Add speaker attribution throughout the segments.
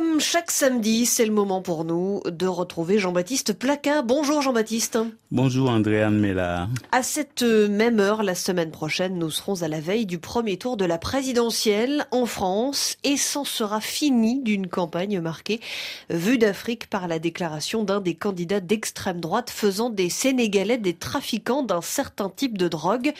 Speaker 1: Comme chaque samedi, c'est le moment pour nous de retrouver Jean-Baptiste Placa. Bonjour Jean-Baptiste.
Speaker 2: Bonjour Andréane Mella.
Speaker 1: À cette même heure, la semaine prochaine, nous serons à la veille du premier tour de la présidentielle en France et s'en sera fini d'une campagne marquée vue d'Afrique par la déclaration d'un des candidats d'extrême droite faisant des Sénégalais des trafiquants d'un certain type de drogue.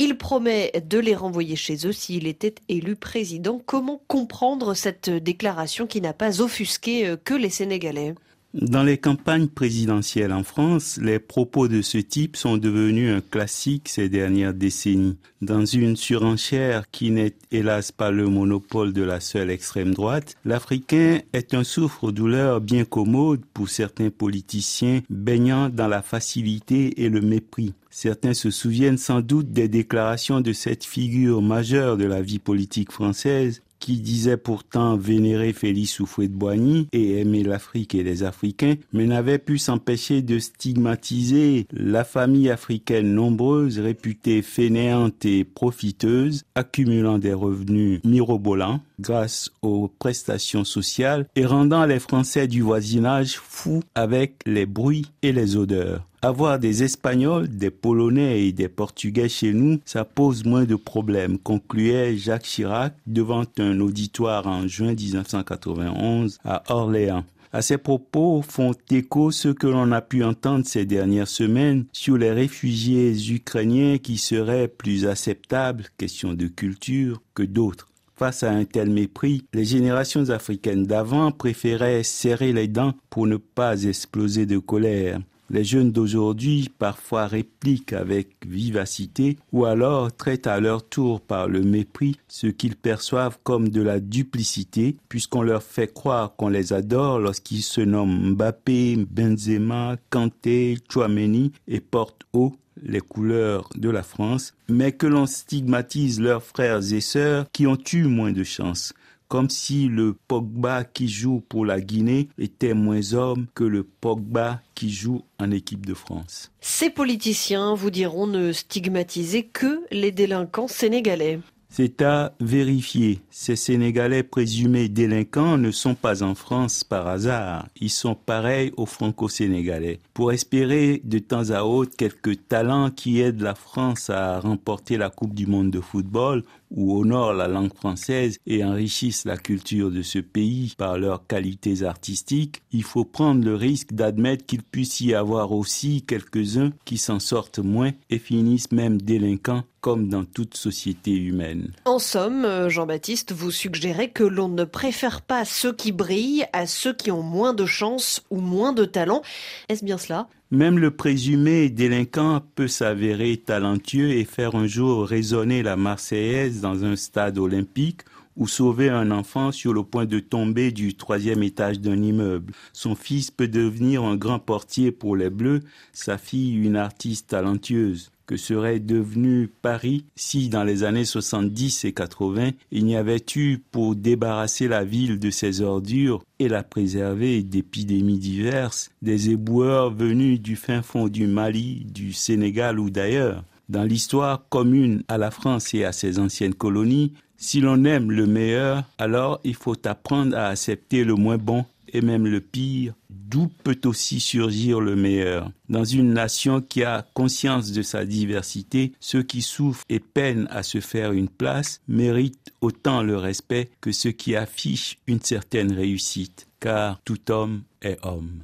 Speaker 1: Il promet de les renvoyer chez eux s'il était élu président. Comment comprendre cette déclaration qui n'a pas offusqué euh, que les Sénégalais.
Speaker 2: Dans les campagnes présidentielles en France, les propos de ce type sont devenus un classique ces dernières décennies. Dans une surenchère qui n'est hélas pas le monopole de la seule extrême droite, l'Africain est un souffre-douleur bien commode pour certains politiciens baignant dans la facilité et le mépris. Certains se souviennent sans doute des déclarations de cette figure majeure de la vie politique française qui disait pourtant vénérer Félix Houphouët-Boigny et aimer l'Afrique et les Africains, mais n'avait pu s'empêcher de stigmatiser la famille africaine nombreuse, réputée fainéante et profiteuse, accumulant des revenus mirobolants grâce aux prestations sociales et rendant les Français du voisinage fous avec les bruits et les odeurs. Avoir des Espagnols, des Polonais et des Portugais chez nous, ça pose moins de problèmes, concluait Jacques Chirac devant un auditoire en juin 1991 à Orléans. À ces propos font écho ce que l'on a pu entendre ces dernières semaines sur les réfugiés ukrainiens qui seraient plus acceptables, question de culture, que d'autres. Face à un tel mépris, les générations africaines d'avant préféraient serrer les dents pour ne pas exploser de colère. Les jeunes d'aujourd'hui parfois répliquent avec vivacité ou alors traitent à leur tour par le mépris ce qu'ils perçoivent comme de la duplicité puisqu'on leur fait croire qu'on les adore lorsqu'ils se nomment Mbappé, Benzema, Kanté, Chouameni et portent haut les couleurs de la France, mais que l'on stigmatise leurs frères et sœurs qui ont eu moins de chance comme si le Pogba qui joue pour la Guinée était moins homme que le Pogba qui joue en équipe de France.
Speaker 1: Ces politiciens vous diront ne stigmatiser que les délinquants sénégalais.
Speaker 2: C'est à vérifier. Ces Sénégalais présumés délinquants ne sont pas en France par hasard. Ils sont pareils aux Franco-Sénégalais. Pour espérer de temps à autre quelques talents qui aident la France à remporter la Coupe du Monde de football ou honorent la langue française et enrichissent la culture de ce pays par leurs qualités artistiques, il faut prendre le risque d'admettre qu'il puisse y avoir aussi quelques-uns qui s'en sortent moins et finissent même délinquants comme dans toute société humaine.
Speaker 1: En somme, euh, Jean-Baptiste, vous suggérez que l'on ne préfère pas ceux qui brillent à ceux qui ont moins de chance ou moins de talent. Est-ce bien cela?
Speaker 2: Même le présumé délinquant peut s'avérer talentueux et faire un jour résonner la Marseillaise dans un stade olympique ou sauver un enfant sur le point de tomber du troisième étage d'un immeuble. Son fils peut devenir un grand portier pour les Bleus, sa fille une artiste talentueuse que serait devenu Paris si dans les années 70 et 80 il n'y avait eu pour débarrasser la ville de ses ordures et la préserver d'épidémies diverses, des éboueurs venus du fin fond du Mali, du Sénégal ou d'ailleurs. Dans l'histoire commune à la France et à ses anciennes colonies, si l'on aime le meilleur, alors il faut apprendre à accepter le moins bon et même le pire, d'où peut aussi surgir le meilleur. Dans une nation qui a conscience de sa diversité, ceux qui souffrent et peinent à se faire une place méritent autant le respect que ceux qui affichent une certaine réussite, car tout homme est homme.